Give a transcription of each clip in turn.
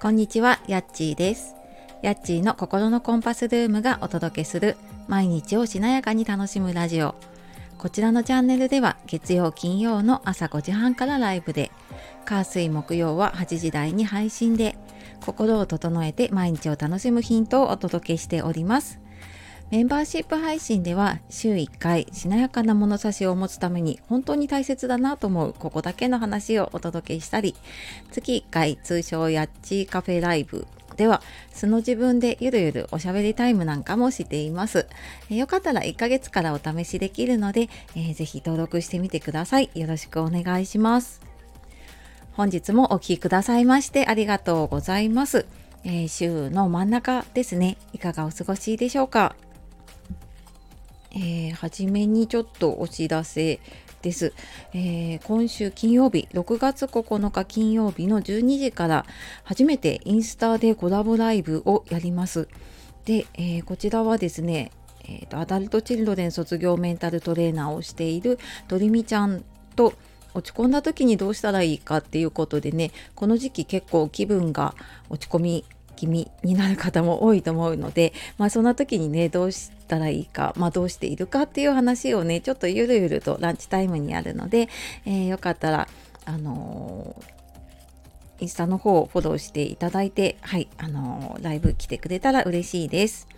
こんにちは、やっちーです。やっちーの心のコンパスルームがお届けする毎日をしなやかに楽しむラジオ。こちらのチャンネルでは月曜金曜の朝5時半からライブで、火水木曜は8時台に配信で、心を整えて毎日を楽しむヒントをお届けしております。メンバーシップ配信では週1回しなやかな物差しを持つために本当に大切だなと思うここだけの話をお届けしたり月1回通称やっちーカフェライブでは素の自分でゆるゆるおしゃべりタイムなんかもしています。えよかったら1ヶ月からお試しできるので、えー、ぜひ登録してみてください。よろしくお願いします。本日もお聴きくださいましてありがとうございます。えー、週の真ん中ですね。いかがお過ごしでしょうか？えー、初めにちょっとお知らせです、えー、今週金曜日6月9日金曜日の12時から初めてインスタでコラボライブをやります。で、えー、こちらはですね、えーと、アダルトチルドレン卒業メンタルトレーナーをしているとりみちゃんと落ち込んだ時にどうしたらいいかっていうことでねこの時期結構気分が落ち込み気味になる方も多いと思うので、まあ、そんな時にねどうしたらいいか、まあ、どうしているかっていう話をねちょっとゆるゆるとランチタイムにあるので、えー、よかったらあのー、インスタの方をフォローしていただいて、はい、あのー、ライブ来てくれたら嬉しいです。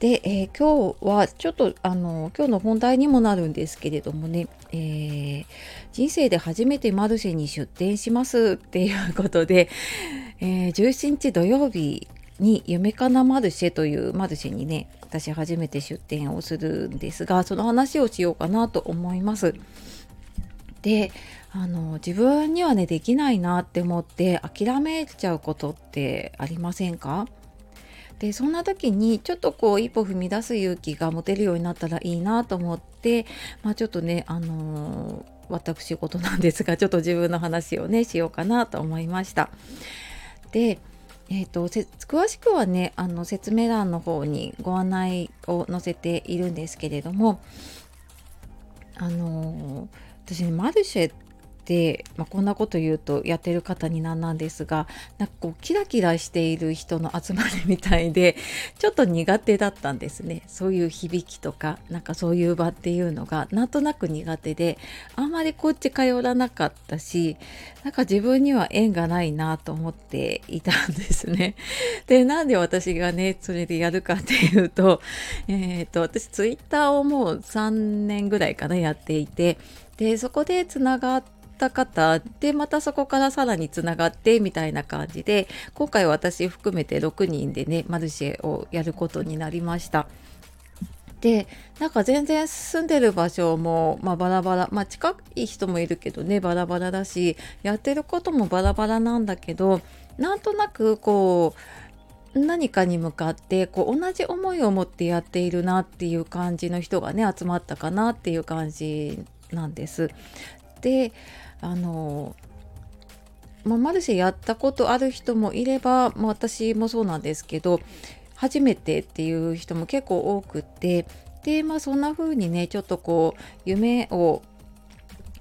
で、えー、今日はちょっとあの今日の本題にもなるんですけれどもね、えー、人生で初めてマルシェに出店しますっていうことで、えー、17日土曜日に夢かなマルシェというマルシェにね私初めて出店をするんですがその話をしようかなと思います。であの自分にはねできないなって思って諦めちゃうことってありませんか？でそんな時にちょっとこう一歩踏み出す勇気が持てるようになったらいいなと思って、まあ、ちょっとねあのー、私事なんですがちょっと自分の話をねしようかなと思いました。でえーと、詳しくはねあの説明欄の方にご案内を載せているんですけれどもあの私ねマルシェっ、でまあ、こんなこと言うとやってる方になんなんですがなんかこうキラキラしている人の集まりみたいでちょっと苦手だったんですねそういう響きとかなんかそういう場っていうのがなんとなく苦手であんまりこっち通らなかったしなんか自分には縁がないなと思っていたんですね。でなんで私がねそれでやるかっていうと,、えーと、私ツイッターをもう3年ぐらいかなやっていてでそこでつながってった方でまたそこからさらにつながってみたいな感じで今回私含めて6人でねマルシェをやることになりました。でなんか全然住んでる場所も、まあ、バラバラまあ近い人もいるけどねバラバラだしやってることもバラバラなんだけどなんとなくこう何かに向かってこう同じ思いを持ってやっているなっていう感じの人がね集まったかなっていう感じなんです。であのまあ、マルシェやったことある人もいれば、まあ、私もそうなんですけど初めてっていう人も結構多くてでまあそんな風にねちょっとこう夢を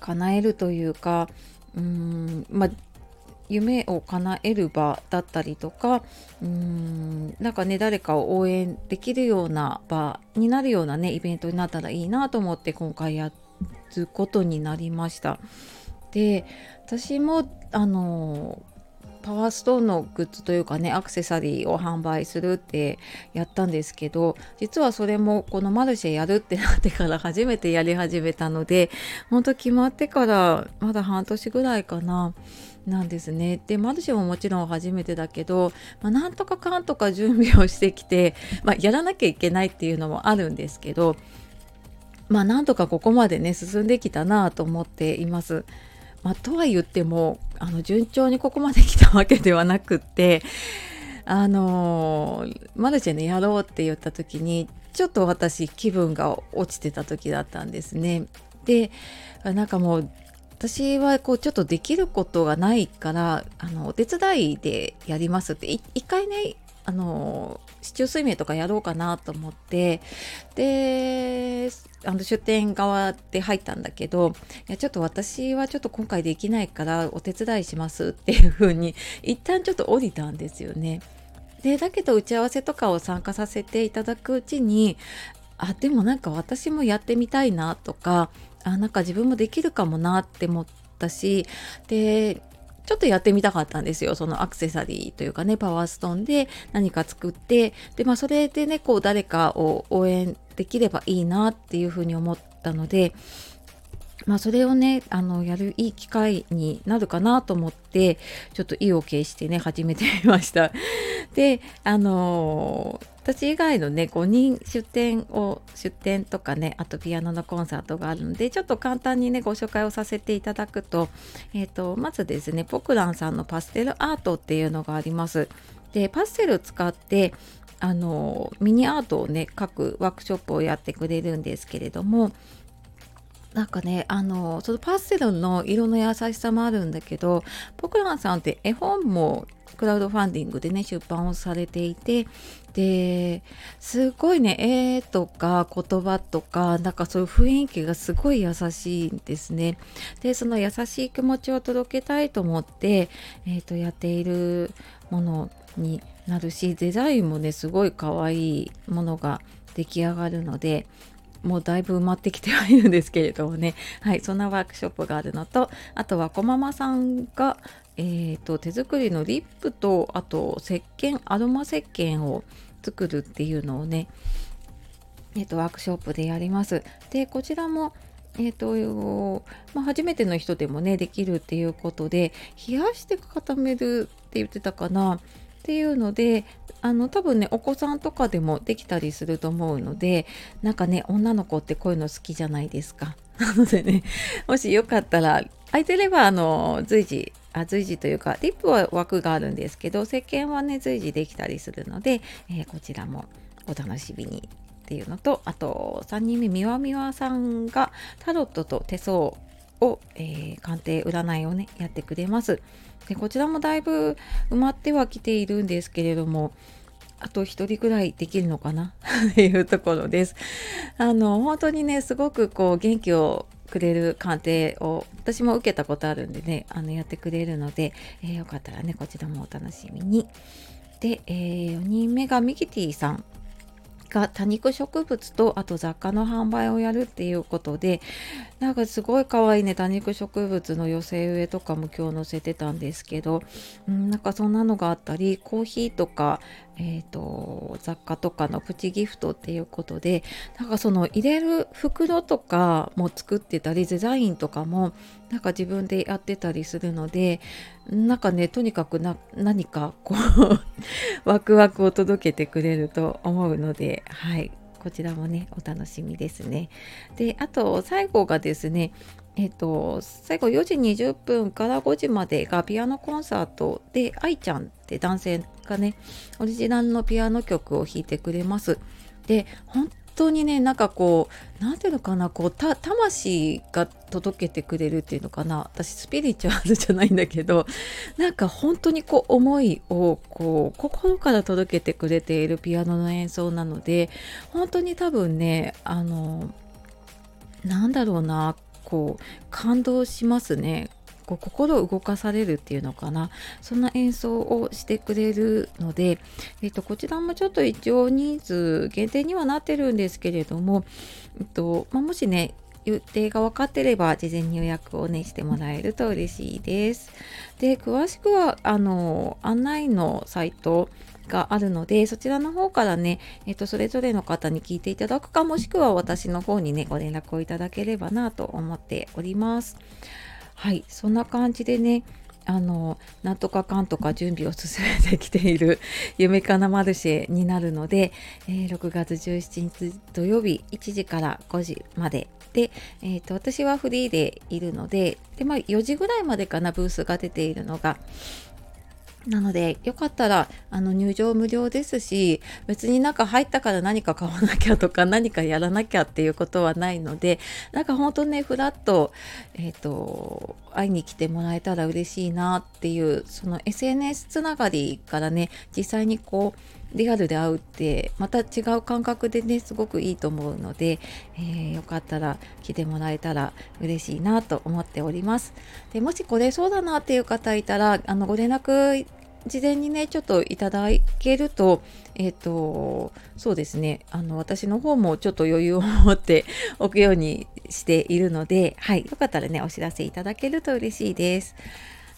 叶えるというかうんまあ夢を叶える場だったりとかうーんなんかね誰かを応援できるような場になるようなねイベントになったらいいなと思って今回やっることになりました。で私もあのパワーストーンのグッズというかねアクセサリーを販売するってやったんですけど実はそれもこのマルシェやるってなってから初めてやり始めたので本当決まってからまだ半年ぐらいかななんですね。でマルシェももちろん初めてだけど、まあ、なんとかかんとか準備をしてきて、まあ、やらなきゃいけないっていうのもあるんですけどまあなんとかここまでね進んできたなと思っています。まあ、とは言ってもあの順調にここまで来たわけではなくってあのマルシェねやろうって言った時にちょっと私気分が落ちてた時だったんですね。でなんかもう私はこうちょっとできることがないからあのお手伝いでやりますって一回ねあの市中水明とかやろうかなと思ってであの出店側で入ったんだけどいやちょっと私はちょっと今回できないからお手伝いしますっていう風に一旦ちょっと降りたんですよね。でだけど打ち合わせとかを参加させていただくうちにあでもなんか私もやってみたいなとかあなんか自分もできるかもなって思ったしでちょっとやってみたかったんですよ。そのアクセサリーというかねパワーストーンで何か作って。でまあそれでねこう誰かを応援できればいいなっていうふうに思ったのでまあ、それをねあのやるいい機会になるかなと思ってちょっと意を決してね始めてみました。であの私以外のね5人出店を出店とかねあとピアノのコンサートがあるのでちょっと簡単にねご紹介をさせていただくと,、えーと、まずですねポクランさんのパステルアートっていうのがあります。でパステルを使ってあのミニアートをね描くワークショップをやってくれるんですけれどもなんかねあのそのパステルの色の優しさもあるんだけどポクランさんって絵本もクラウドファンディングでね出版をされていてですごいね絵とか言葉とかなんかそういう雰囲気がすごい優しいんですね。でその優しい気持ちを届けたいと思って、えーと、やっているものになるしデザインもねすごい可愛いものが出来上がるのでもうだいぶ埋まってきてはいるんですけれどもね、はい、そんなワークショップがあるのとあとはこままさんが、えーと、手作りのリップとあと石鹸アロマ石鹸を作るっていうのをね、えーと、ワークショップでやります。でこちらもえーとまあ、初めての人でもねできるっていうことで冷やして固めるって言ってたかなっていうのであの多分ねお子さんとかでもできたりすると思うのでなんかね女の子ってこういうの好きじゃないですか。なのでねもしよかったら空いてればあの随時あ随時というかリップは枠があるんですけど石鹸はね随時できたりするので、えー、こちらもお楽しみにっていうのとあと3人目みわみわさんがタロットと手相を、えー、鑑定占いをねやってくれます。でこちらもだいぶ埋まってはきているんですけれどもあと1人くらいできるのかな？っていうところです。あの本当にねすごくこう元気をくれる鑑定を私も受けたことあるんでねあのやってくれるので、えー、よかったらねこちらもお楽しみに。で、えー、4人目がミキティさんが多肉植物とあと雑貨の販売をやるっていうことでなんかすごい可愛いね多肉植物の寄せ植えとかも今日載せてたんですけど、うん、なんかそんなのがあったりコーヒーとか、えーと、雑貨とかのプチギフトっていうことでなんかその入れる袋とかも作ってたりデザインとかもなんか自分でやってたりするのでなんかねとにかくな何かこう ワクワクを届けてくれると思うのではいこちらもねお楽しみですね。であと最後がですねえっ、と最後4時20分から5時までがピアノコンサートで愛ちゃんって男性がねオリジナルのピアノ曲を弾いてくれます。で本当にねなんかこう何ていうのかなこう魂が届けてくれるっていうのかな私スピリチュアルじゃないんだけどなんか本当にこう思いをこう心から届けてくれているピアノの演奏なので本当に多分ねあのなんだろうなこう感動しますねこう心を動かされるっていうのかなそんな演奏をしてくれるので、えっと、こちらもちょっと一応人数限定にはなってるんですけれども、えっとまあ、もしね予定が分かってれば事前に予約をねしてもらえると嬉しいです。で詳しくはあの案内のサイトがあるのでそちらの方からね、えっと、それぞれの方に聞いていただくかもしくは私の方にねご連絡をいただければなと思っております。はいそんな感じでねあのなんとかかんとか準備を進めてきている 夢かなマルシェになるので、えー、6月17日土曜日1時から5時までで、えーと、私はフリーでいるのでで、まあ、4時ぐらいまでかなブースが出ているのが。なのでよかったらあの入場無料ですし別になんか入ったから何か買わなきゃとか何かやらなきゃっていうことはないのでなんか本当ねふらっと,、えーと、会いに来てもらえたら嬉しいなっていうその SNS つながりからね実際にこうリアルで会うってまた違う感覚でねすごくいいと思うので、えー、よかったら来てもらえたら嬉しいなと思っております。でもしこれそうだなっていう方いたらあのご連絡事前にねちょっといただけるとえっ、ー、とそうですね。あの私の方もちょっと余裕を持っておくようにしているのではい。よかったらねお知らせいただけると嬉しいです。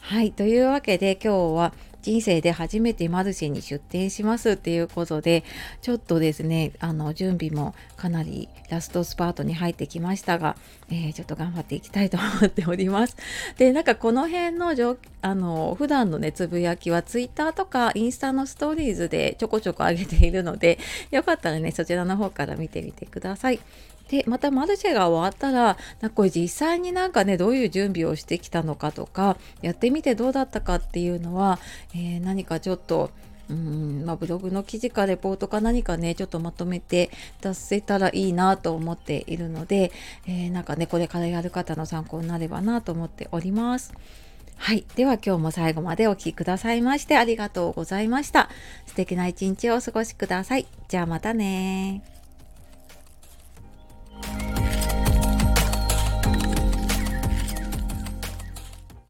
はい。というわけで今日は人生で初めてマルシェに出店しますっていうことでちょっとですねあの準備もかなりラストスパートに入ってきましたが、えー、ちょっと頑張っていきたいと思っております。でなんかこの辺のあの普段のねつぶやきは Twitter とかインスタのストーリーズでちょこちょこ上げているのでよかったらねそちらの方から見てみてください。でまたマルシェが終わったらなんかこれ実際になんかねどういう準備をしてきたのかとかやってみてどうだったかっていうのは、えー、何かちょっとうんまあ、ブログの記事かレポートか何かねちょっとまとめて出せたらいいなと思っているので、えー、なんかねこれからやる方の参考になればなと思っております。はい。では今日も最後までお聴きくださいましてありがとうございました。素敵な一日をお過ごしください。じゃあまたね